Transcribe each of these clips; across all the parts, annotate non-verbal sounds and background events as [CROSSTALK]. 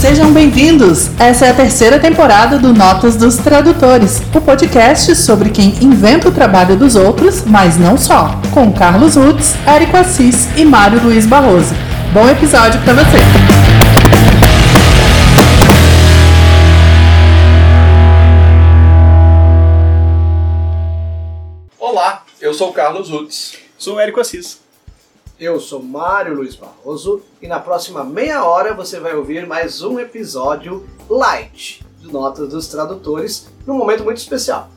Sejam bem-vindos! Essa é a terceira temporada do Notas dos Tradutores, o podcast sobre quem inventa o trabalho dos outros, mas não só, com Carlos Rutz, Érico Assis e Mário Luiz Barroso. Bom episódio para você! Olá, eu sou o Carlos Rutz. Sou o Érico Assis. Eu sou Mário Luiz Barroso e na próxima meia hora você vai ouvir mais um episódio light de Notas dos Tradutores, num momento muito especial.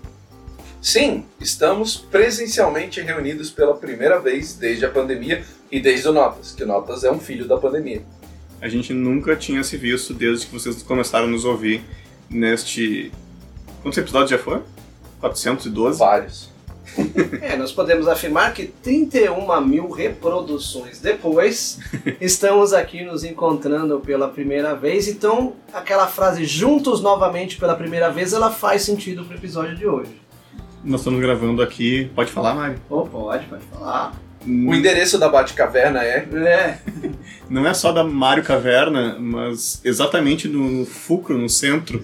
Sim, estamos presencialmente reunidos pela primeira vez desde a pandemia e desde o Notas, que o Notas é um filho da pandemia. A gente nunca tinha se visto desde que vocês começaram a nos ouvir neste. Quantos episódios já foi? 412? Vários. [LAUGHS] É, nós podemos afirmar que 31 mil reproduções depois, [LAUGHS] estamos aqui nos encontrando pela primeira vez. Então, aquela frase juntos novamente pela primeira vez, ela faz sentido pro episódio de hoje. Nós estamos gravando aqui. Pode falar, Mário? Oh, pode, pode falar. O endereço da Batcaverna é. É, Não é só da Mário Caverna, mas exatamente no fulcro, no centro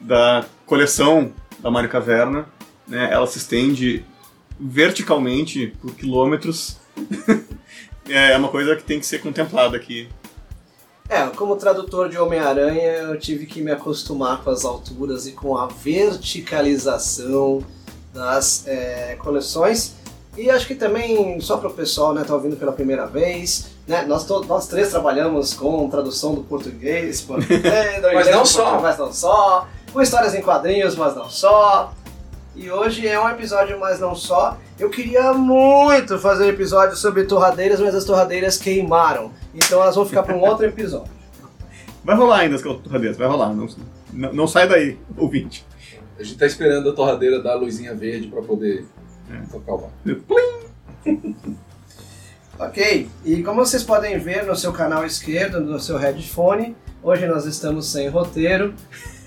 da coleção da Mário Caverna. Né? Ela se estende verticalmente por quilômetros. [LAUGHS] é uma coisa que tem que ser contemplada aqui. É, como tradutor de Homem-Aranha, eu tive que me acostumar com as alturas e com a verticalização das é, coleções. E acho que também, só para o pessoal né, tá ouvindo pela primeira vez, né, nós, to- nós três trabalhamos com tradução do português, por- [LAUGHS] é, do Mas não só. Mas não só. Com histórias em quadrinhos, mas não só. E hoje é um episódio mais não só. Eu queria muito fazer um episódio sobre torradeiras, mas as torradeiras queimaram. Então elas vão ficar para um outro episódio. [LAUGHS] Vai rolar ainda as torradeiras, vai rolar. Não, não, não sai daí, ouvinte. A gente tá esperando a torradeira da luzinha verde pra poder É. tocar o bar. [LAUGHS] Ok, e como vocês podem ver no seu canal esquerdo, no seu headphone, hoje nós estamos sem roteiro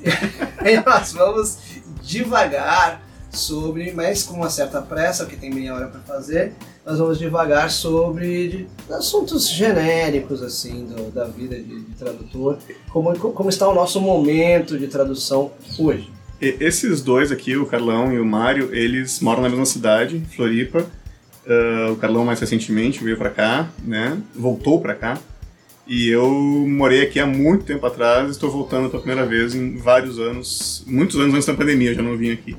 [LAUGHS] e nós vamos devagar sobre, mas com uma certa pressa, porque tem meia hora para fazer, nós vamos devagar sobre de- assuntos genéricos assim do- da vida de, de tradutor, como, como está o nosso momento de tradução hoje. E- Esses dois aqui, o Carlão e o Mário, eles moram na mesma cidade, Floripa. Ah, o Carlão mais recentemente veio pra cá, né? Voltou pra cá. E eu morei aqui há muito tempo atrás, estou voltando pela primeira vez em vários anos, muitos anos antes da pandemia, eu já não vim aqui.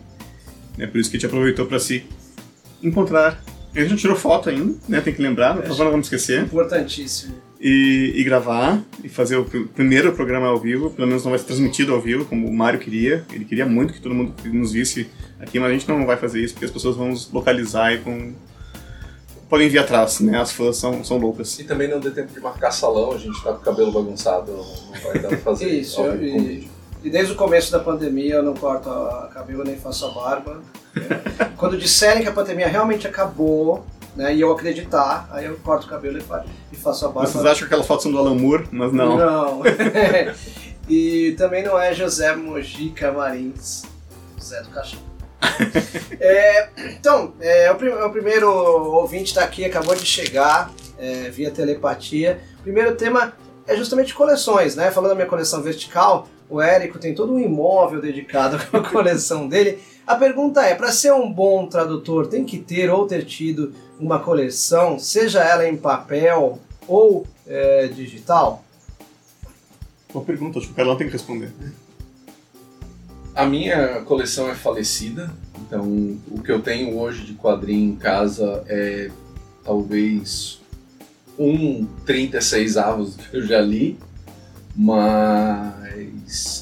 É por isso que a gente aproveitou para se encontrar. A gente não tirou foto ainda, né? Tem que lembrar, por favor, não vamos esquecer. Importantíssimo. E, e gravar, e fazer o pr- primeiro programa ao vivo, pelo menos não vai ser transmitido ao vivo, como o Mário queria. Ele queria muito que todo mundo nos visse aqui, mas a gente não vai fazer isso, porque as pessoas vão nos localizar e vão... podem vir atrás, né? As fãs são, são loucas. E também não deu tempo de marcar salão, a gente tá com o cabelo bagunçado, não vai dar pra [LAUGHS] fazer Isso, e-. E desde o começo da pandemia eu não corto a cabelo nem faço a barba. É. [LAUGHS] Quando disserem que a pandemia realmente acabou, né, e eu acreditar, aí eu corto o cabelo e fa- faço a barba. Vocês acham que aquelas fotos são do Alan Moore, mas não. Não. [LAUGHS] [LAUGHS] e também não é José Mojica Marins, José do Caixão. É, então, é, o, prim- o primeiro ouvinte está aqui, acabou de chegar é, via telepatia. O primeiro tema é justamente coleções, né? Falando da minha coleção vertical, o Érico tem todo um imóvel dedicado [LAUGHS] à coleção dele. A pergunta é, para ser um bom tradutor, tem que ter ou ter tido uma coleção, seja ela em papel ou é, digital? Boa pergunta, acho que o Carlão tem que responder. A minha coleção é falecida, então o que eu tenho hoje de quadrinho em casa é talvez um 36 avos que eu já li, mas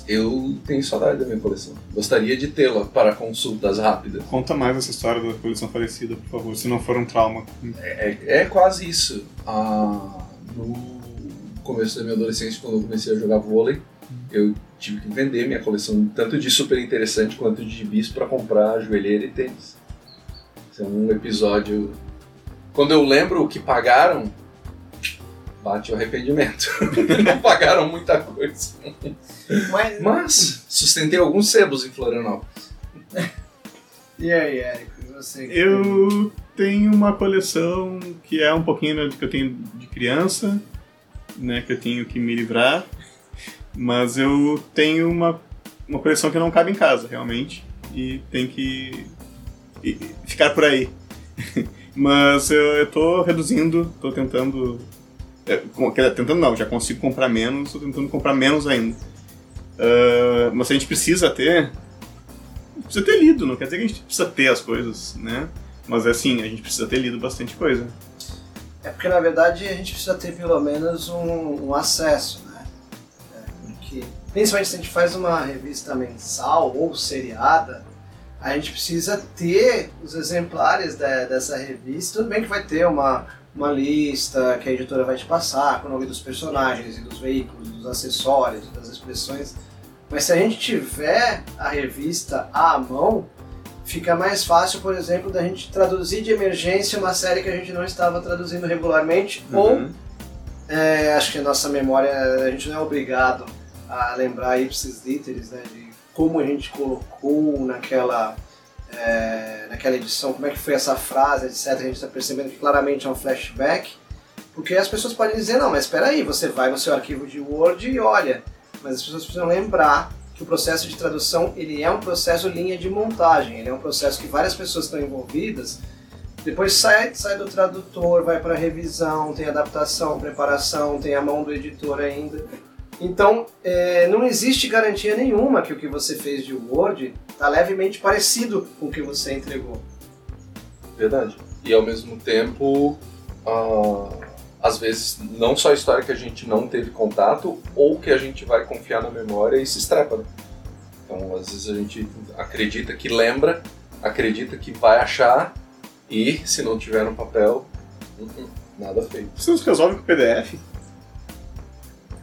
eu tenho saudade da minha coleção. Gostaria de tê-la para consultas rápidas. Conta mais essa história da coleção falecida, por favor, se não for um trauma. É, é quase isso. Ah, no começo da minha adolescência, quando eu comecei a jogar vôlei, eu tive que vender minha coleção tanto de super interessante quanto de gibis para comprar joelheira e tênis. Esse é um episódio. Quando eu lembro o que pagaram, bate o arrependimento. [LAUGHS] não pagaram muita coisa. Mas, Mas sustentei alguns sebos em Florianópolis. E aí, Érico? Você? Eu tenho uma coleção que é um pouquinho do que eu tenho de criança, né, que eu tenho que me livrar, mas eu tenho uma, uma coleção que não cabe em casa, realmente, e tem que ficar por aí. [LAUGHS] mas eu, eu tô reduzindo, tô tentando... tentando não, já consigo comprar menos, tô tentando comprar menos ainda. Ah, mas a gente precisa ter precisa ter lido, não quer dizer que a gente precisa ter as coisas, né? Mas assim, a gente precisa ter lido bastante coisa. É porque na verdade a gente precisa ter pelo menos um, um acesso, né? É, porque, principalmente se a gente faz uma revista mensal ou seriada, a gente precisa ter os exemplares de- dessa revista. Tudo bem que vai ter uma, uma lista que a editora vai te passar com o nome dos personagens e dos veículos, dos acessórios, das expressões. Mas se a gente tiver a revista à mão, fica mais fácil, por exemplo, da gente traduzir de emergência uma série que a gente não estava traduzindo regularmente, ou Uhum. é, acho que a nossa memória, a gente não é obrigado a lembrar ipsis literis, né, de como a gente colocou naquela, é, naquela edição, como é que foi essa frase, etc. A gente está percebendo que claramente é um flashback, porque as pessoas podem dizer, não, mas espera aí, você vai no seu arquivo de Word e olha, mas as pessoas precisam lembrar que o processo de tradução ele é um processo linha de montagem, ele é um processo que várias pessoas estão envolvidas, depois sai, sai do tradutor, vai para revisão, tem adaptação, preparação, tem a mão do editor ainda. Então, é, não existe garantia nenhuma que o que você fez de Word está levemente parecido com o que você entregou. Verdade. E ao mesmo tempo, ah, às vezes, não só a história que a gente não teve contato, ou que a gente vai confiar na memória e se estrepa. né? Então, às vezes a gente acredita que lembra, acredita que vai achar, e se não tiver no papel, uh-uh, nada feito. Você nos resolve com PDF?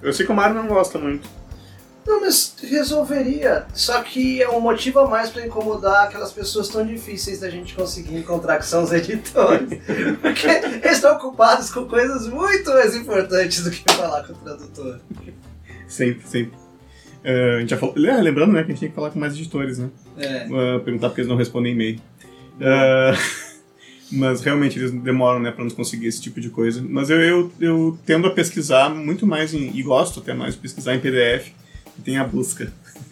Eu sei que o Mário não gosta muito. Não, mas resolveria. Só que é um motivo a mais para incomodar aquelas pessoas tão difíceis da gente conseguir encontrar, que são os editores. [LAUGHS] Porque eles estão ocupados com coisas muito mais importantes do que falar com o tradutor. Sempre, sempre. Eh, a gente já falou. Lembrando, né, que a gente tem que falar com mais editores, né? É. Ah, perguntar porque eles não respondem e-mail. Ah, [LAUGHS] mas realmente eles demoram, né, pra nos conseguir esse tipo de coisa. Mas eu, eu, eu tendo a pesquisar muito mais, em, e gosto até mais de pesquisar em PDF, e tem a busca. [LAUGHS]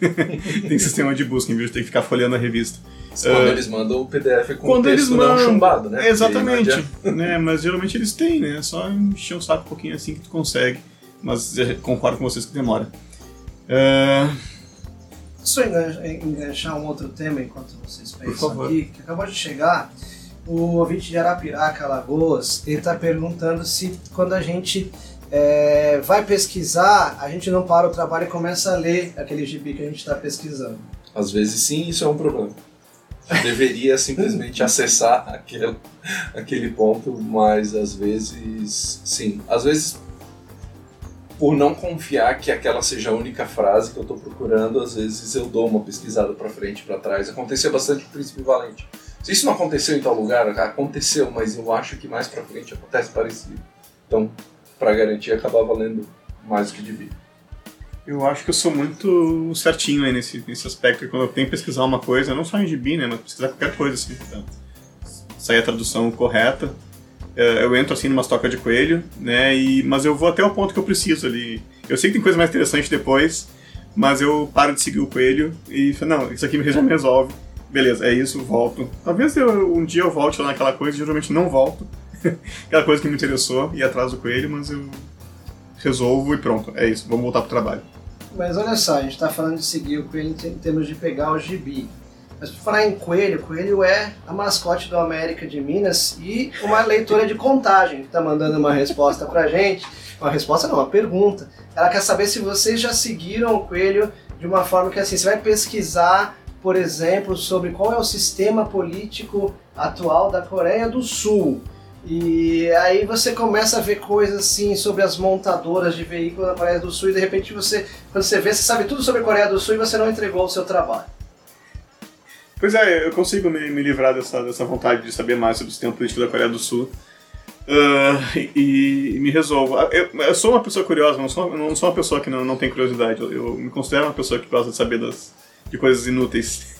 tem sistema de busca, em vez de ter que ficar folheando a revista. Quando Ah, eles mandam o PDF com quando o eles texto não mandam- chumbado, né? Exatamente, não né? Mas geralmente eles têm, né? É só encher o saco um pouquinho assim que tu consegue. Mas concordo com vocês que demora. Ah, Só engan- enganchar um outro tema enquanto vocês pensam aqui, que acabou de chegar. O ouvinte de Arapiraca, Alagoas, ele está perguntando se quando a gente é, vai pesquisar, a gente não para o trabalho e começa a ler aquele gibi que a gente está pesquisando. Às vezes sim, isso é um problema. Deveria [LAUGHS] simplesmente acessar aquele, aquele ponto, mas às vezes sim. Às vezes, por não confiar que aquela seja a única frase que eu estou procurando, às vezes eu dou uma pesquisada para frente e para trás. Aconteceu bastante com o Príncipe Valente. Se isso não aconteceu em tal lugar, aconteceu, mas eu acho que mais para frente acontece parecido. Então, para garantir, acabava lendo mais do que devia. eu acho que eu sou muito certinho aí nesse, nesse aspecto. Quando eu tenho que pesquisar uma coisa, não só em gibi, né? Mas pesquisar qualquer coisa assim. Tá? Sair a tradução correta. eh, Eu entro assim numa toca de coelho, né? E, mas eu vou até o ponto que eu preciso ali. Eu sei que tem coisa mais interessante depois, mas eu paro de seguir o coelho e falo, não, isso aqui já me resolve. Beleza, é isso, volto. Talvez eu, um dia eu volte lá naquela coisa, geralmente não volto. [LAUGHS] Aquela coisa que me interessou, ir atrás do coelho, mas eu resolvo e pronto, é isso, vamos voltar pro trabalho. Mas olha só, a gente está falando de seguir o coelho em termos de pegar o gibi. Mas por falar em coelho, coelho é a mascote do América de Minas e uma leitora de contagem que está mandando uma resposta pra gente. Uma resposta não, uma pergunta. Ela quer saber se vocês já seguiram o coelho de uma forma que assim, você vai pesquisar, por exemplo, sobre qual é o sistema político atual da Coreia do Sul. E aí você começa a ver coisas assim sobre as montadoras de veículos da Coreia do Sul e de repente você, quando você vê, você sabe tudo sobre a Coreia do Sul e você não entregou o seu trabalho. Pois é, eu consigo me, me livrar dessa, dessa vontade de saber mais sobre o sistema político da Coreia do Sul. Uh, e, e, me resolvo. Ah, eu, eu, sou uma pessoa curiosa, não sou, não sou uma pessoa que não, não tem curiosidade. Eu, eu me considero uma pessoa que gosta de saber das, de coisas inúteis.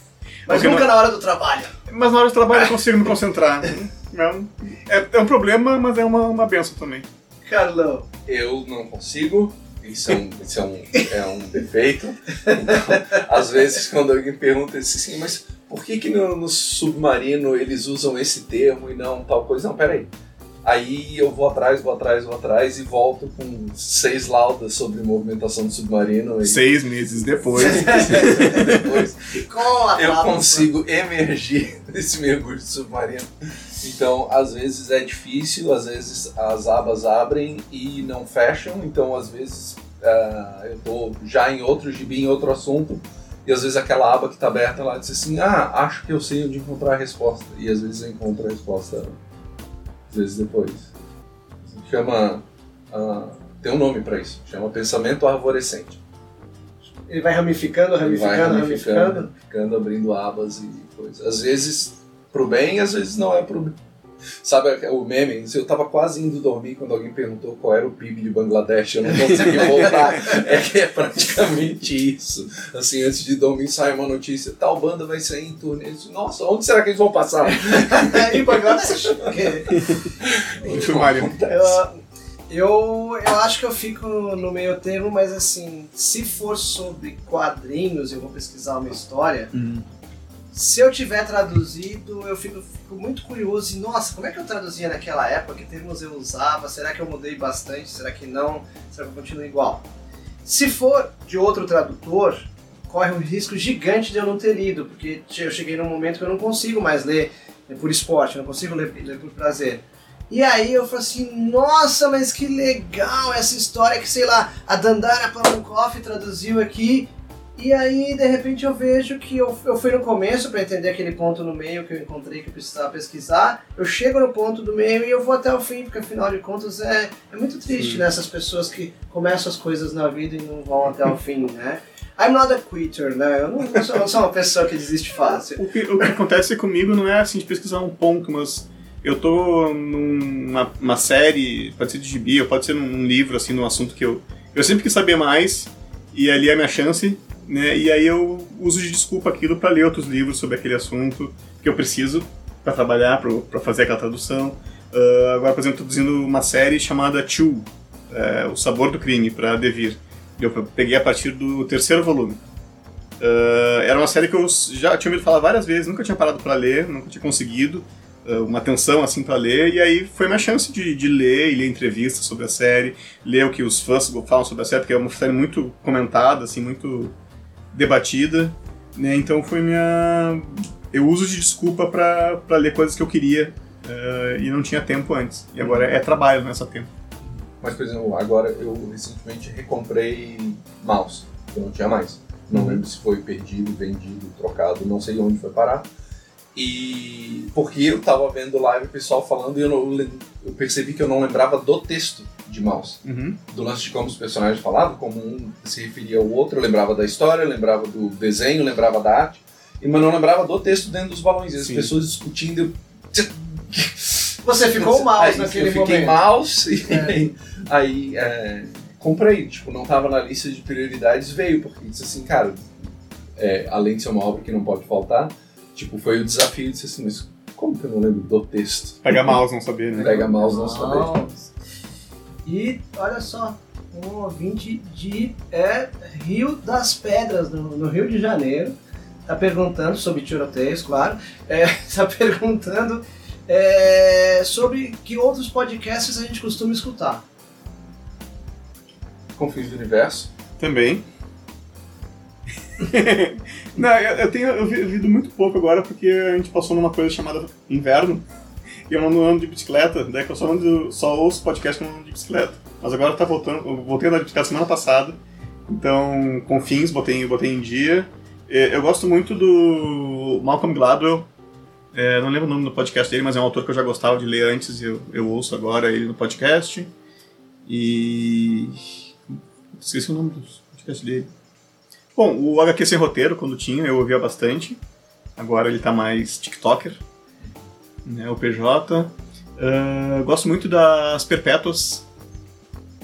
Mas Porque nunca não... na hora do trabalho. Mas na hora do trabalho eu consigo me concentrar. É, é, é um problema, mas é uma, uma benção também. Carlão. Eu não consigo. Isso é um, isso é um, é um defeito. Então, às vezes, quando alguém pergunta assim, mas por que, que no, no submarino eles usam esse termo e não tal coisa? Não, peraí. Aí eu vou atrás, vou atrás, vou atrás e volto com seis laudas sobre movimentação do submarino. E... Seis meses depois. [LAUGHS] depois eu consigo emergir [LAUGHS] desse mergulho submarino. Então, às vezes é difícil, às vezes as abas abrem e não fecham. Então, às vezes uh, eu tô já em outro gibi, em outro assunto. E às vezes aquela aba que está aberta lá diz assim: Ah, acho que eu sei onde encontrar a resposta. E às vezes eu encontro a resposta vezes depois. Chama. Uh, tem um nome para isso, chama pensamento arvorescente. Ele vai ramificando, ramificando, vai ramificando, ramificando. Ficando abrindo abas e coisas. Às vezes pro bem, às vezes não é pro bem. Sabe o meme? Eu tava quase indo dormir quando alguém perguntou qual era o PIB de Bangladesh, eu não consegui voltar. [LAUGHS] é que é praticamente isso. Assim, antes de dormir sai uma notícia, tal banda vai sair em turnê. Disse, Nossa, onde será que eles vão passar? [LAUGHS] em Bangladesh. [LAUGHS] eu, eu, eu acho que eu fico no meio termo, mas assim, se for sobre quadrinhos, eu vou pesquisar uma história. Hum se eu tiver traduzido, eu fico, fico, muito curioso e, nossa, como é que eu traduzia naquela época? Que termos eu usava? Será que eu mudei bastante? Será que não? Será que eu continuo igual? Se for de outro tradutor, corre um risco gigante de eu não ter lido, porque eu cheguei num momento que eu não consigo mais ler por esporte, eu não consigo ler, ler por prazer. E aí eu falei assim, nossa, mas que legal essa história que, sei lá, a Dandara Palankoff traduziu aqui e aí, de repente, eu vejo que eu, eu fui no começo para entender aquele ponto no meio que eu encontrei que eu precisava pesquisar. Eu chego no ponto do meio e eu vou até o fim, porque afinal de contas é, é muito triste, né? Essas pessoas que começam as coisas na vida e não vão até o [LAUGHS] fim, né? I'm not a quitter, né? Eu não, sou, sou, uma pessoa que desiste fácil. O que, o que acontece comigo não é assim de pesquisar um ponto, mas eu tô numa uma série, pode ser de gibi, ou pode ser num livro, assim, num assunto que eu, eu sempre quis saber mais, e ali é a minha chance né? E aí eu uso de desculpa aquilo para ler outros livros sobre aquele assunto que eu preciso para trabalhar, para fazer aquela tradução. Uh, agora, por exemplo, traduzindo uma série chamada Chew, é, O Sabor do Crime, para Devir. Eu peguei a partir do terceiro volume. Uh, era uma série que eu já tinha ouvido falar várias vezes, nunca tinha parado para ler, nunca tinha conseguido uh, uma atenção assim para ler, e aí foi minha chance de, de ler e ler entrevistas sobre a série, ler o que os fãs falam sobre a série, porque é uma série muito comentada, assim, muito debatida, né? Então foi minha. Eu uso de desculpa para ler coisas que eu queria uh, e não tinha tempo antes. E agora é trabalho nessa tempo. Mas, por exemplo, agora eu recentemente recomprei mouse, que eu não tinha mais. Não uhum. lembro se foi perdido, vendido, trocado, não sei onde foi parar. E porque eu tava vendo live o pessoal falando e eu, não, eu percebi que eu não lembrava do texto de mouse. Uhum. Do lance de como os personagens falavam, como um se referia ao outro, eu lembrava da história, eu lembrava do desenho, eu lembrava da arte, mas não lembrava do texto dentro dos balões. E as Sim. pessoas discutindo. [LAUGHS] Você ficou mouse aí, naquele momento. Eu fiquei mouse e é. [LAUGHS] aí, aí é, comprei. Tipo, não tava na lista de prioridades, veio, porque disse assim, cara, é, além de ser uma obra que não pode faltar, tipo, foi o desafio de dizer assim, mas como que eu não lembro do texto? Pega mouse, não saber, né? Pega mouse, não saber. E olha só, um ouvinte de é, Rio das Pedras, no, no Rio de Janeiro, está perguntando sobre tiroteios, claro, está é, [LAUGHS] perguntando é, sobre que outros podcasts a gente costuma escutar. Confins do Universo. Também. [LAUGHS] Não, eu, eu tenho ouvido muito pouco agora porque a gente passou numa coisa chamada inverno eu não ando de bicicleta, daí que eu só, ando, só ouço podcast quando ando de bicicleta. Mas agora tá voltando, eu voltei a andar de bicicleta semana passada, então com fins botei, botei em dia. É, eu gosto muito do Malcolm Gladwell, é, não lembro o nome do podcast dele, mas é um autor que eu já gostava de ler antes e eu, eu ouço agora ele no podcast. E. Esqueci o nome do podcast dele. Bom, o HQ Sem Roteiro, quando tinha, eu ouvia bastante. Agora ele tá mais TikToker né, o PJ. Uh, gosto muito das Perpétuas,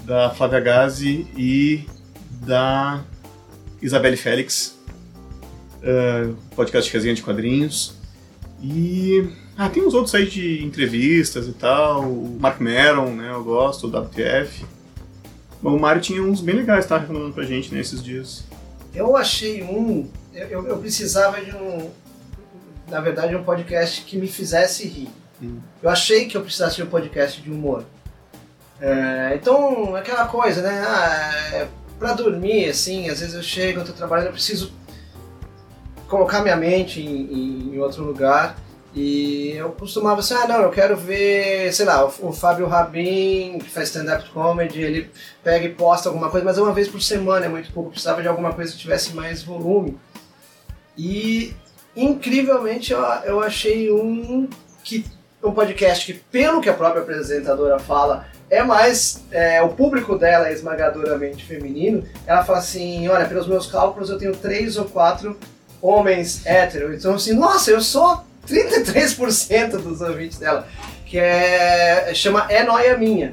da Flávia Gazi e da Isabelle Félix, uh, podcast de resenha de quadrinhos. E ah, tem uns outros aí de entrevistas e tal, o Mark Maron, né, eu gosto, o WTF. O Mário tinha uns bem legais, tá recomendando pra gente nesses né, dias. Eu achei um, eu, eu precisava de um, na verdade, um podcast que me fizesse rir. Hum. Eu achei que eu precisasse de um podcast de humor. É, então, aquela coisa, né? Ah, é, pra dormir, assim, às vezes eu chego, eu tô trabalhando, eu preciso colocar minha mente em, em outro lugar. E eu costumava assim, ah não, eu quero ver, sei lá, o, o Fábio Rabin, que faz stand-up comedy, ele pega e posta alguma coisa, mas é uma vez por semana, é muito pouco, precisava de alguma coisa que tivesse mais volume. E incrivelmente eu, eu achei um que um podcast que, pelo que a própria apresentadora fala, é mais. É, o público dela é esmagadoramente feminino. Ela fala assim: olha, pelos meus cálculos eu tenho três ou quatro homens héteros. Então, assim, nossa, eu sou 33% dos ouvintes dela. Que é. chama É Noia Minha.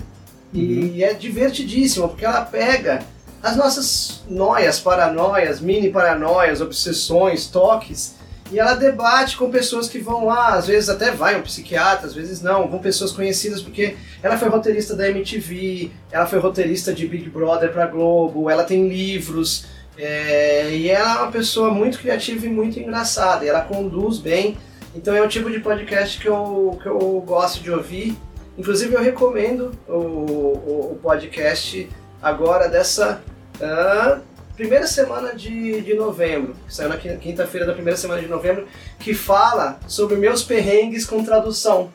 E uhum. é divertidíssimo, porque ela pega as nossas noias, paranoias, mini paranoias, obsessões, toques e ela debate com pessoas que vão lá, às vezes até vai um psiquiatra, às vezes não, vão pessoas conhecidas porque ela foi roteirista da MTV, ela foi roteirista de Big Brother para Globo, ela tem livros, é, e ela é uma pessoa muito criativa e muito engraçada, e ela conduz bem. Então é o tipo de podcast que eu, que eu gosto de ouvir. Inclusive eu recomendo o, o, o podcast agora dessa uh, primeira semana de, de novembro, que saiu na quinta-feira da primeira semana de novembro, que fala sobre meus perrengues com tradução.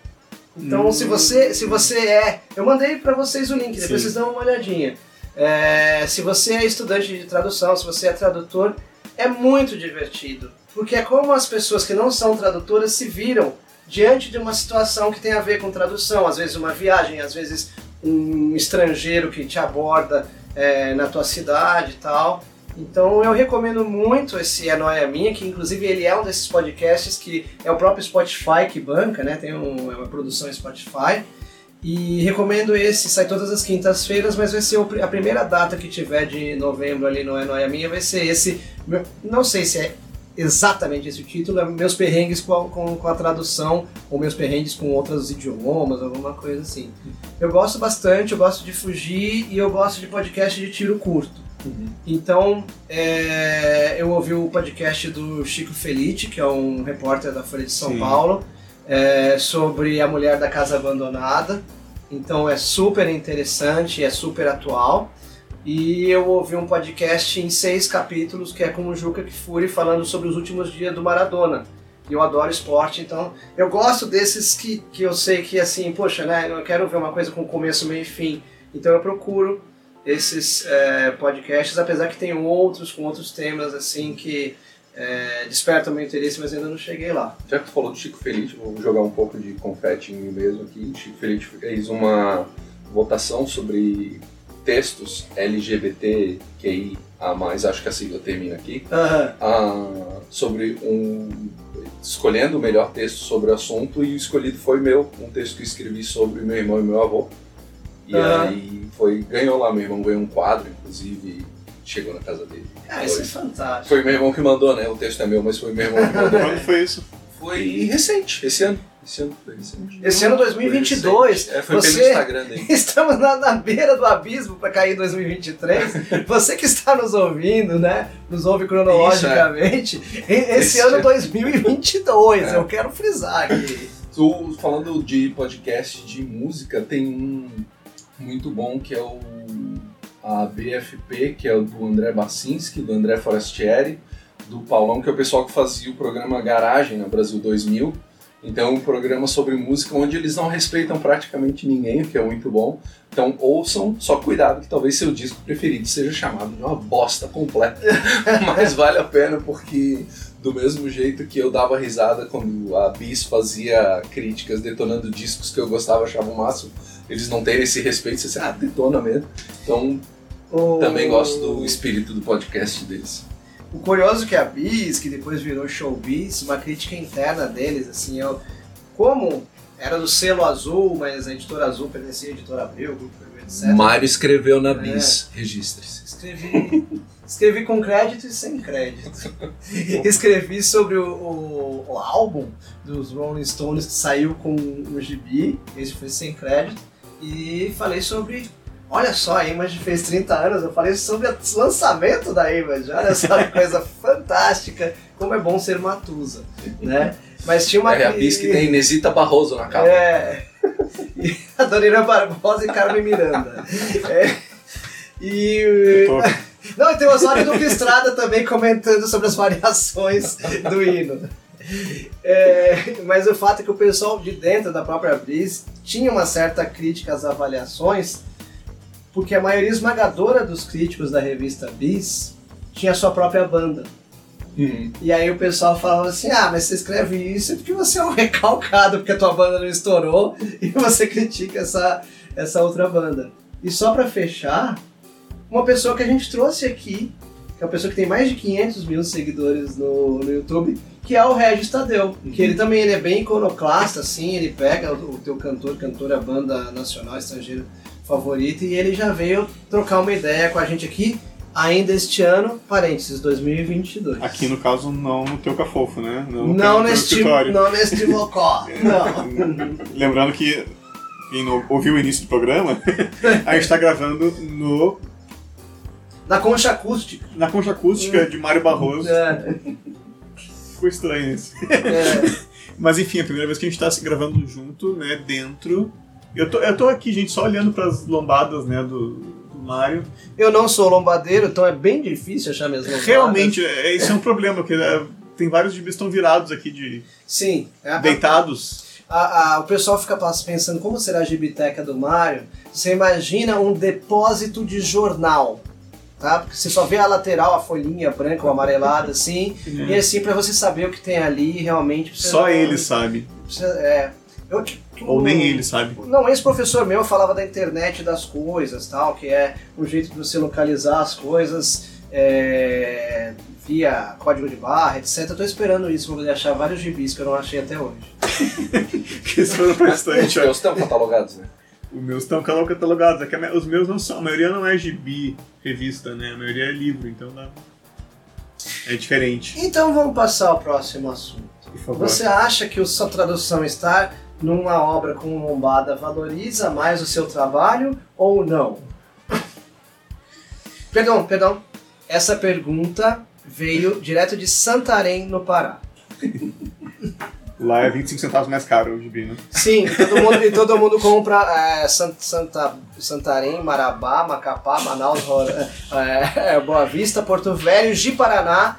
Então, hum. se você se você é, eu mandei para vocês o link, depois Sim. vocês dão uma olhadinha. É, se você é estudante de tradução, se você é tradutor, é muito divertido, porque é como as pessoas que não são tradutoras se viram diante de uma situação que tem a ver com tradução, às vezes uma viagem, às vezes um estrangeiro que te aborda é, na tua cidade e tal. Então eu recomendo muito esse É Noia Minha, que inclusive ele é um desses podcasts que é o próprio Spotify que banca, né? Tem um, é uma produção Spotify. E recomendo esse, sai todas as quintas-feiras, mas vai ser a primeira data que tiver de novembro ali no É Noia Minha, vai ser esse. Não sei se é exatamente esse o título, é Meus Perrengues com a, com, com a tradução, ou Meus Perrengues com outros idiomas, alguma coisa assim. Eu gosto bastante, eu gosto de fugir e eu gosto de podcast de tiro curto. Uhum. Então, é, eu ouvi o podcast do Chico Felite, que é um repórter da Folha de São Sim. Paulo, é, sobre a mulher da casa abandonada. Então é super interessante, é super atual. E eu ouvi um podcast em seis capítulos que é com o Juca Kifuri falando sobre os últimos dias do Maradona. E eu adoro esporte, então eu gosto desses que, que eu sei que assim, poxa, né, eu quero ver uma coisa com começo, meio e fim. Então eu procuro esses é, podcasts, apesar que tem outros com outros temas assim que é, despertam meu interesse, mas ainda não cheguei lá. Já que tu falou do Chico Feliz, vou jogar um pouco de confete em mim mesmo aqui. Chico Feliz fez uma votação sobre textos LGBTQI a mais, acho que a sigla termina aqui, uhum. sobre um escolhendo o melhor texto sobre o assunto e o escolhido foi meu, um texto que escrevi sobre meu irmão e meu avô. E uhum. aí foi, ganhou lá, meu irmão ganhou um quadro, inclusive, chegou na casa dele. Ah, isso é fantástico. Foi meu irmão que mandou, né? O texto é meu, mas foi meu irmão que mandou. Quando foi isso? Foi recente, esse ano. Esse ano foi recente. Esse ano 2022. Foi, é, foi você... pelo Instagram dele. [LAUGHS] Estamos na, na beira do abismo para cair em 2023. [LAUGHS] você que está nos ouvindo, né? Nos ouve cronologicamente. Isso, é. Esse, esse ano 2022. É. Eu quero frisar aqui. Tô falando de podcast de música, tem um muito bom, que é o a BFP, que é o do André Bacinski, do André Forestieri, do Paulão, que é o pessoal que fazia o programa Garagem na Brasil 2000. Então, um programa sobre música onde eles não respeitam praticamente ninguém, o que é muito bom. Então, ouçam, só cuidado que talvez seu disco preferido seja chamado de uma bosta completa. [LAUGHS] Mas vale a pena porque, do mesmo jeito que eu dava risada quando a Bis fazia críticas detonando discos que eu gostava, achava o máximo, eles não terem esse respeito, você ah, detona mesmo. Então, o... também gosto do espírito do podcast deles. O curioso é que a Bis, que depois virou Showbiz, uma crítica interna deles, assim, eu, como era do selo azul, mas a editora azul pertencia à editora Abril, Grupo etc. Mário escreveu na Bis, registre-se. Escrevi, escrevi com crédito e sem crédito. [LAUGHS] escrevi sobre o, o, o álbum dos Rolling Stones que saiu com o gibi, esse foi sem crédito, e falei sobre. Olha só, a Image fez 30 anos, eu falei sobre o lançamento da Image, olha só que [LAUGHS] coisa fantástica, como é bom ser Matusa, né? Mas tinha uma. É a Bis que tem Inesita Barroso na capa. É. [LAUGHS] E a Dona Barbosa e Carmen Miranda. É. E. [LAUGHS] Não, e tem o Osório Duque Estrada também comentando sobre as variações do hino. É, mas o fato é que o pessoal de dentro da própria Bis tinha uma certa crítica às avaliações, porque a maioria esmagadora dos críticos da revista Bis tinha sua própria banda. Uhum. E aí o pessoal falava assim, ah, mas você escreve isso porque você é um [LAUGHS] recalcado, porque a tua banda não estourou, e você critica essa, essa outra banda. E só pra fechar, uma pessoa que a gente trouxe aqui, que é uma pessoa que tem mais de 500 mil seguidores no, no YouTube, que é o Regis Tadeu. Que ele também ele é bem iconoclasta, assim, ele pega o, o teu cantor, cantora, banda nacional, estrangeira favorita, e ele já veio trocar uma ideia com a gente aqui, ainda este ano, parênteses, 2022. Aqui no caso, não no teu cafofo, né? no Não teu- teu neste, escritório. não neste [LAUGHS] locó. Não. [LAUGHS] Lembrando que quem não ouviu o início do programa, [LAUGHS] a gente tá gravando no, Na concha acústica. na concha acústica de Mário Barroso. É, Ficou estranho isso. é. [LAUGHS] Mas enfim, é a primeira vez que a gente tá se gravando junto, né, dentro. Eu tô, eu tô aqui, gente, só olhando pras lombadas, né, do, do Mário. Eu não sou lombadeiro, então é bem difícil achar minhas lombadas. Realmente, é, isso é um problema, porque é, tem vários gibis que estão virados aqui, de Sim. é a- deitados. a- a- o pessoal fica pensando como será a gibiteca do Mario. Você imagina um depósito de jornal. Tá? Porque você só vê a lateral, a folhinha branca ou amarelada, assim. E assim, pra você saber o que tem ali, realmente. Só não- ele sabe. precisa- é. Eu, tipo, Ou nem ele sabe. Não, esse professor meu falava da internet das coisas, tal, que é um jeito de você localizar as coisas é, via código de barra, etc. Eu tô esperando isso pra poder achar vários gibis que eu não achei até hoje. [LAUGHS] Que isso foi bastante. Os meus estão catalogados, né? Os meus estão catalogados. É que os meus não são. A maioria não é gibi, revista, né? A maioria é livro, então dá. É diferente. Então vamos passar ao próximo assunto. Você acha que sua tradução estar numa obra com lombada valoriza mais o seu trabalho ou não? Perdão, perdão. Essa pergunta veio direto de Santarém, no Pará. [LAUGHS] Lá é 25 centavos mais caro o gibi, né? Sim, e todo mundo, e todo mundo compra é, San- Santa, Santarém, Marabá, Macapá, Manaus, Ro- é, é, Boa Vista, Porto Velho, Ji-Paraná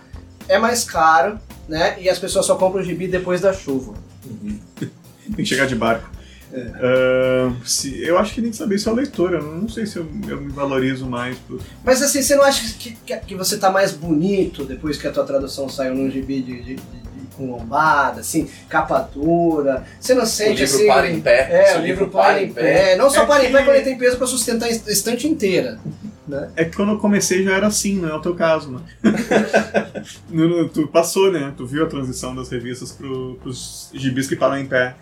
é mais caro, né? E as pessoas só compram o gibi depois da chuva. [LAUGHS] Tem que chegar de barco. É. Ah, se, eu acho que tem que saber se é leitor. Eu não sei se eu, eu me valorizo mais. Por... Mas assim, você não acha que, que, que você tá mais bonito depois que a tua tradução saiu num gibi de- de- de- com lombada, assim, capa dura? Você não O sente livro assim... para em pé. É, Se o livro para em pé. Não só É para em pé, quando ele tem peso pra sustentar a estante inteira. Né? É que quando eu comecei já era assim, não é o teu caso, né? [LAUGHS] No- no- tu passou, né? Tu viu a transição das revistas pro, pros gibis que param em pé.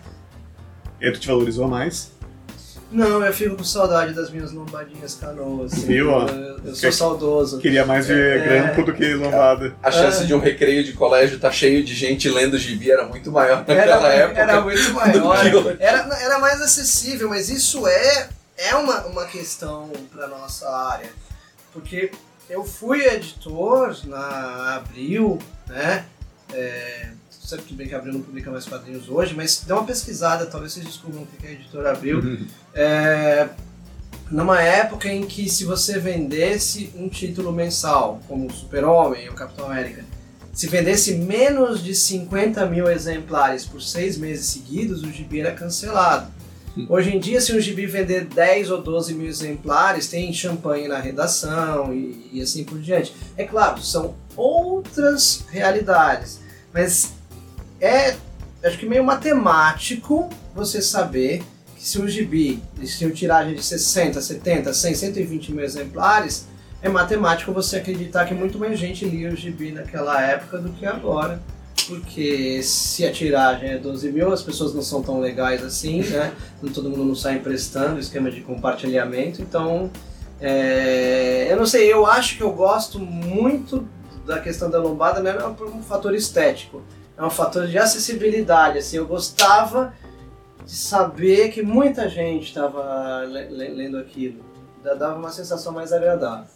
E aí tu te valorizou mais. Não, eu fico com saudade das minhas lombadinhas canoas. assim. Viu? Eu, eu sou Que- saudoso. Queria mais ver É. grampo do que lombada. A chance É. de um recreio de colégio tá cheio de gente lendo gibi era muito maior Era, naquela época. era muito maior. Era, era mais acessível, mas isso é, é uma, uma questão para nossa área. Porque eu fui editor na Abril, né? Sabe tudo bem que a Abril não publica mais quadrinhos hoje, mas dê uma pesquisada, talvez vocês descubram o que é editor Abril. [LAUGHS] É, numa época em que se você vendesse um título mensal, como Super-Homem ou Capitão América, se vendesse menos de 50 mil exemplares por seis meses seguidos, o gibi era cancelado. Hoje em dia, se um gibi vender 10 ou 12 mil exemplares, tem champanhe na redação e, e assim por diante. É claro, são outras realidades, mas é, acho que meio matemático você saber que se um gibi, se uma tiragem de 60, 70, 100, 120 mil exemplares, é matemático você acreditar que muito mais gente lia o gibi naquela época do que agora. porque se a tiragem é 12 mil, as pessoas não são tão legais assim, né? Todo mundo não sai emprestando, esquema de compartilhamento, então é, eu não sei, eu acho que eu gosto muito da questão da lombada, não é por um fator estético, é um fator de acessibilidade, assim, eu gostava de saber que muita gente estava lendo aquilo, dava uma sensação mais agradável.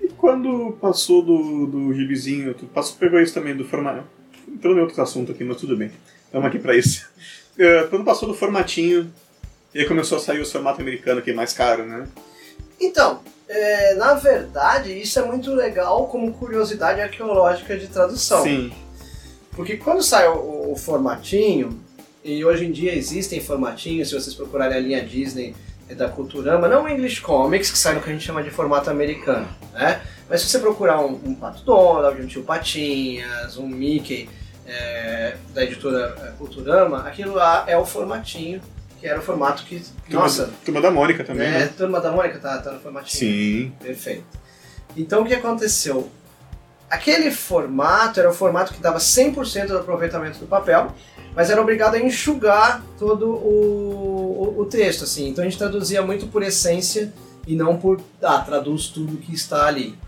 E quando passou do, do gibizinho, tu passou, pegou isso também do formato. Entrou em outro assunto aqui, mas tudo bem. Estamos aqui para isso. Uh, [LAUGHS] quando passou do formatinho, e aí começou a sair o formato americano, que é mais caro, né? Então, é, na verdade, isso é muito legal como curiosidade arqueológica de tradução. Sim. Porque quando sai o, o formatinho, e hoje em dia existem formatinhos, se vocês procurarem a linha Disney, é da Culturama, não o English Comics, que sai no que a gente chama de formato americano, né? Mas se você procurar um, um Pato Donald, um Tio Patinhas, um Mickey é, da editora é, Culturama, aquilo lá é o formatinho, que era o formato que... Turma, nossa! Turma da Mônica também, é, né? Turma da Mônica tá, tá no formatinho. Sim. Perfeito. Então o que aconteceu? Aquele formato era o formato que dava 100% do aproveitamento do papel, mas era obrigado a enxugar todo o, o, o, texto, assim. Então a gente traduzia muito por essência e não por, ah, traduz tudo que está ali.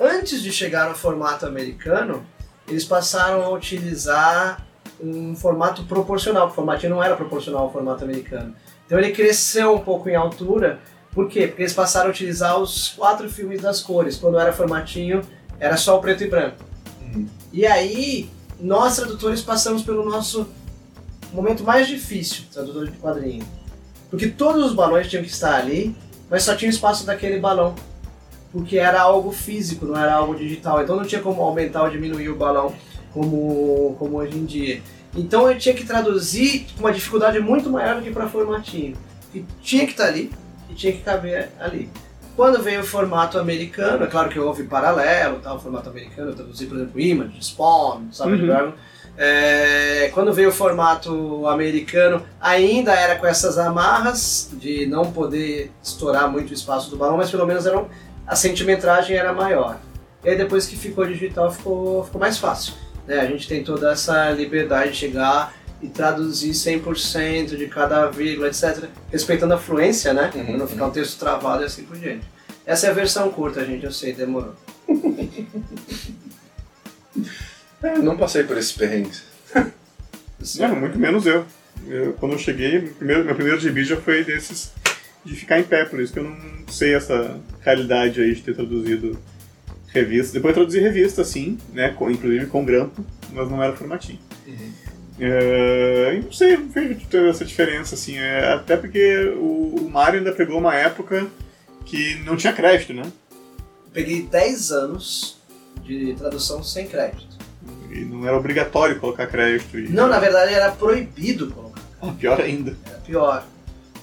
Antes de chegar no formato americano, eles passaram a utilizar um formato proporcional, o formatinho não era proporcional ao formato americano. Então ele cresceu um pouco em altura, por quê? Porque eles passaram a utilizar os quatro filmes das cores, quando era formatinho era só o preto e branco. Uhum. E aí nós tradutores passamos pelo nosso momento mais difícil, tradutor de quadrinho. Porque todos os balões tinham que estar ali, mas só tinha espaço daquele balão. Porque era algo físico, não era algo digital. Então não tinha como aumentar ou diminuir o balão como, como hoje em dia. Então eu tinha que traduzir com uma dificuldade muito maior do que para formatinho. E tinha que estar ali e tinha que caber ali. Quando veio o formato americano, é claro que houve paralelo, tá? o formato americano, eu traduzi, por exemplo, Image, Spawn, sabe? Uhum. É, quando veio o formato americano, ainda era com essas amarras de não poder estourar muito o espaço do balão, mas pelo menos eram, a centimetragem era maior. E aí depois que ficou digital ficou, ficou mais fácil. Né? A gente tem toda essa liberdade de chegar e traduzir 100% de cada vírgula, etc. Respeitando a fluência, né? Uhum, pra não ficar um texto travado e assim por diante. Essa é a versão curta, gente, eu sei, demorou. [LAUGHS] é, não passei por esses perrengues. Não, muito menos eu. eu quando eu cheguei, meu primeiro, meu primeiro gibi já foi desses de ficar em pé, por isso que eu não sei essa realidade aí de ter traduzido revista. Depois eu traduzi revista, sim, né, com, inclusive com grampo, mas não era formatinho. Uhum. É, não sei, não vejo essa diferença, assim. É, até porque o, o Mario ainda pegou uma época que não tinha crédito, né? Peguei 10 anos de tradução sem crédito. E não era obrigatório colocar crédito. E... Não, na verdade era proibido colocar. Ah, pior ainda. Era pior.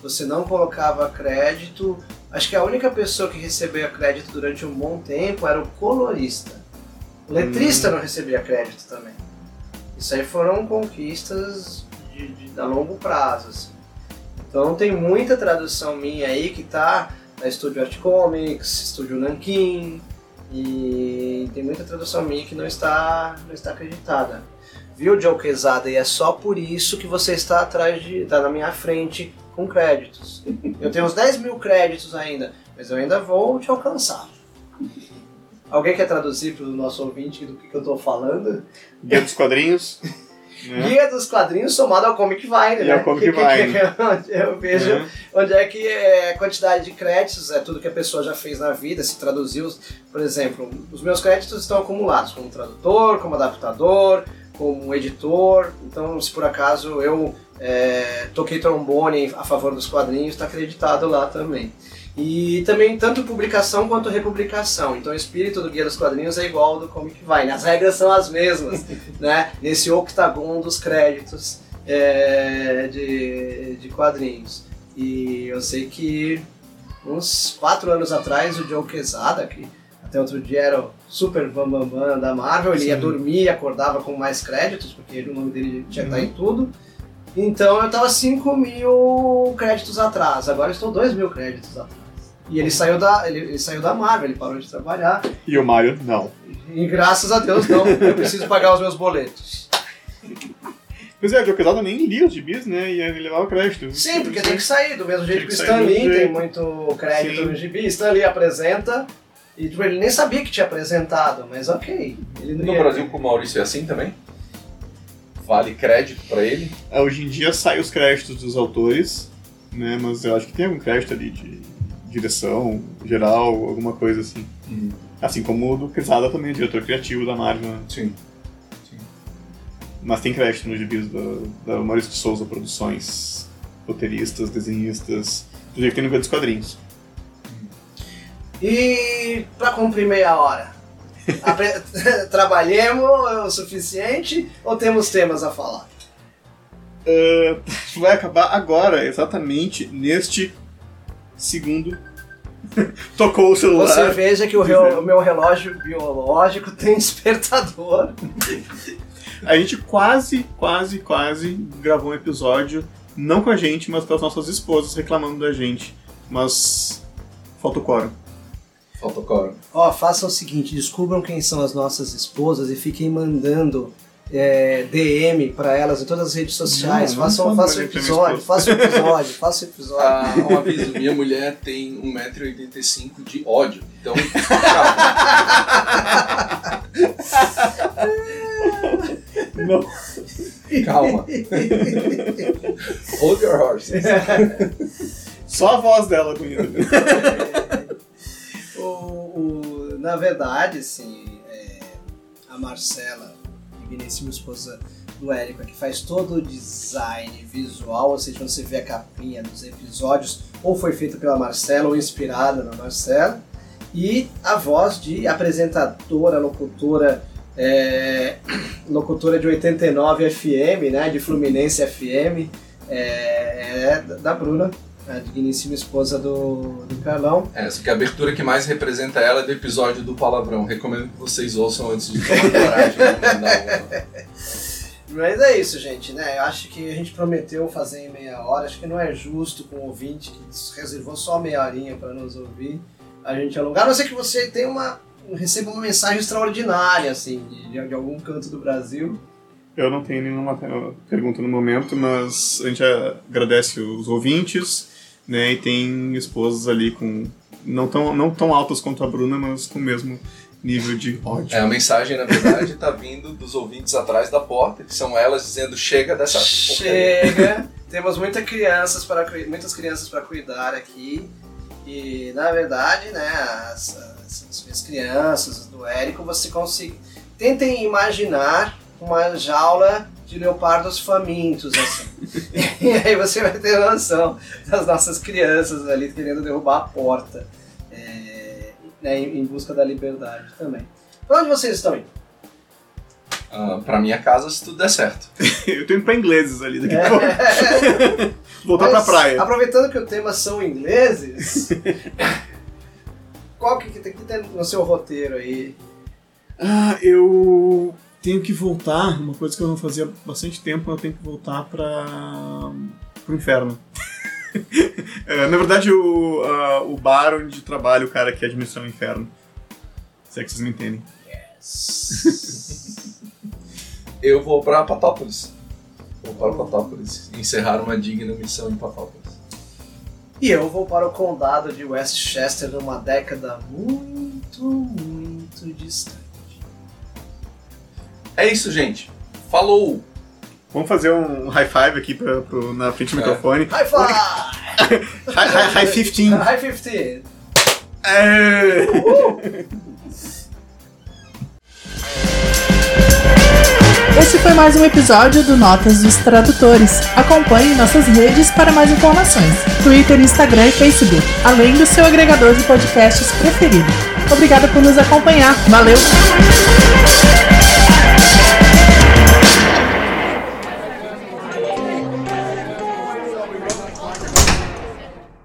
Você não colocava crédito. Acho que a única pessoa que recebia crédito durante um bom tempo era o colorista. O letrista hum. não recebia crédito também. Isso aí foram conquistas de, de, a longo prazo. Assim. Então tem muita tradução minha aí que tá na Studio Art Comics, Studio Nankin, e tem muita tradução minha que não está, não está acreditada. Viu, Joe Quesada? E é só por isso que você está atrás de. está na minha frente com créditos. Eu tenho uns 10 mil créditos ainda, mas eu ainda vou te alcançar. Alguém quer traduzir para o nosso ouvinte do que, que eu estou falando? Guia dos quadrinhos. [LAUGHS] Né? Guia dos quadrinhos somado ao Comic Vine, e né? Ao Comic [LAUGHS] que, Vine. Eu vejo uhum. onde é que é a quantidade de créditos, é tudo que a pessoa já fez na vida, se traduziu. Por exemplo, os meus créditos estão acumulados como tradutor, como adaptador, como editor. Então, se por acaso eu é, toquei trombone a favor dos quadrinhos, está acreditado lá também. E também tanto publicação quanto republicação. Então o espírito do Guia dos Quadrinhos é igual ao do Comic Vine. As regras são as mesmas, [LAUGHS] né? Nesse octagon dos créditos é, de, de quadrinhos. E eu sei que uns quatro anos atrás o Joe Quesada, que até outro dia era o super bambambam bam, bam da Marvel, ele Sim. ia dormir e acordava com mais créditos, porque o nome dele tinha que estar em uhum. tudo. Então eu estava 5 mil créditos atrás, agora estou 2 mil créditos atrás. E ele saiu da, ele, ele, saiu da Marvel, ele parou de trabalhar. E o Mario não. E graças a Deus não, eu preciso pagar os meus boletos. Pois é, o pesado nem lia os gibis, né? E ele levava crédito. Sim, porque tem que sair, do mesmo jeito que que o Stan Lee tem muito crédito Sim. no gibi. Stan Lee apresenta, e tipo, ele nem sabia que tinha apresentado, mas ok. Ele não No ia- Brasil com o Maurício é assim também? Vale crédito pra ele? Ah, Hoje em dia saem os créditos dos autores, né? Mas eu acho que tem algum crédito ali de direção geral, alguma coisa assim. Assim como o do Quesada também, diretor criativo da Marvel, né? Sim. Mas tem crédito nos gibis da, da Maurício de Souza Produções, roteiristas, desenhistas, do jeito que tem no dos Quadrinhos. E pra cumprir meia hora, [LAUGHS] trabalhemos o suficiente ou temos temas a falar? Ah, vai acabar agora, exatamente neste segundo. [LAUGHS] Tocou o celular. Você veja que o, rel- o meu relógio biológico tem [LAUGHS] despertador. A gente quase, quase, quase gravou um episódio, não com a gente, mas com as nossas esposas reclamando da gente. Mas falta o quórum. Coro. Ó, façam o seguinte, descubram quem são as nossas esposas e fiquem mandando é, DM pra elas em todas as redes sociais. Não, não façam, façam um pra minha episódio, façam um episódio, façam um episódio. Ah, um aviso, minha mulher tem 1,85m de ódio. Então, [LAUGHS] Não. calma. calma. [LAUGHS] Hold your horses. Só a voz dela com isso. o, o- na verdade, assim, é, a Marcela, digníssima esposa do Érico, é que faz todo o design visual, ou seja, você vê a capinha dos episódios, ou foi feita pela Marcela, ou inspirada na Marcela, e a voz de apresentadora, locutora, é, [COUGHS] locutora de 89 FM, né, de Fluminense FM, é, é da Bruna, a digníssima esposa do, do Carlão. Essa que é a abertura que mais representa ela é do episódio do Palavrão. Recomendo que vocês ouçam antes de tomar coragem. [LAUGHS] Mas é isso, gente, né? Eu acho que a gente prometeu fazer em meia hora. Acho que não é justo com o ouvinte que reservou só meia horinha para nos ouvir. A gente alongar. A não ser que você tenha uma, receba uma mensagem extraordinária, assim, de, de algum canto do Brasil. Eu não tenho nenhuma pergunta no momento, mas a gente agradece os ouvintes, né? E tem esposas ali com. Não tão, não tão altas quanto a Bruna, mas com o mesmo nível de ódio. É, a mensagem, na verdade, está vindo dos ouvintes atrás da porta, que são elas dizendo chega dessa porcaria." Chega! Temos muita crianças para, muitas crianças para cuidar aqui. E, na verdade, né, as, as, as minhas crianças, do Érico, você consegue... Tentem imaginar uma jaula de leopardos famintos, assim. [LAUGHS] e aí você vai ter noção das nossas crianças ali querendo derrubar a porta. é, né, em, busca da liberdade também. Pra onde vocês estão indo? Ah, pra minha casa, se tudo der certo. [LAUGHS] Eu tô indo pra ingleses ali daqui a pouco. [LAUGHS] Voltar pra praia. Aproveitando que o tema são ingleses, qual que, que tem que ter no seu roteiro aí? Ah, eu tenho que voltar, uma coisa que eu não fazia há bastante tempo, eu tenho que voltar para pro inferno. [LAUGHS] É, na verdade, o, o bar onde trabalha o cara que administra o inferno. Se é que vocês me entendem. [LAUGHS] Eu vou pra Patópolis. Vou para Patópolis. Encerrar uma digna missão em Patópolis. E eu vou para o condado de Westchester numa década muito, muito distante. É isso, gente. Falou! Vamos fazer um high five aqui pra, pro- na frente do É. microfone. High five! [LAUGHS] High, high, high 15. High 15! É. Esse foi mais um episódio do Notas dos Tradutores. Acompanhe nossas redes para mais informações: Twitter, Instagram e Facebook, além do seu agregador de podcasts preferido. Obrigada por nos acompanhar. Valeu!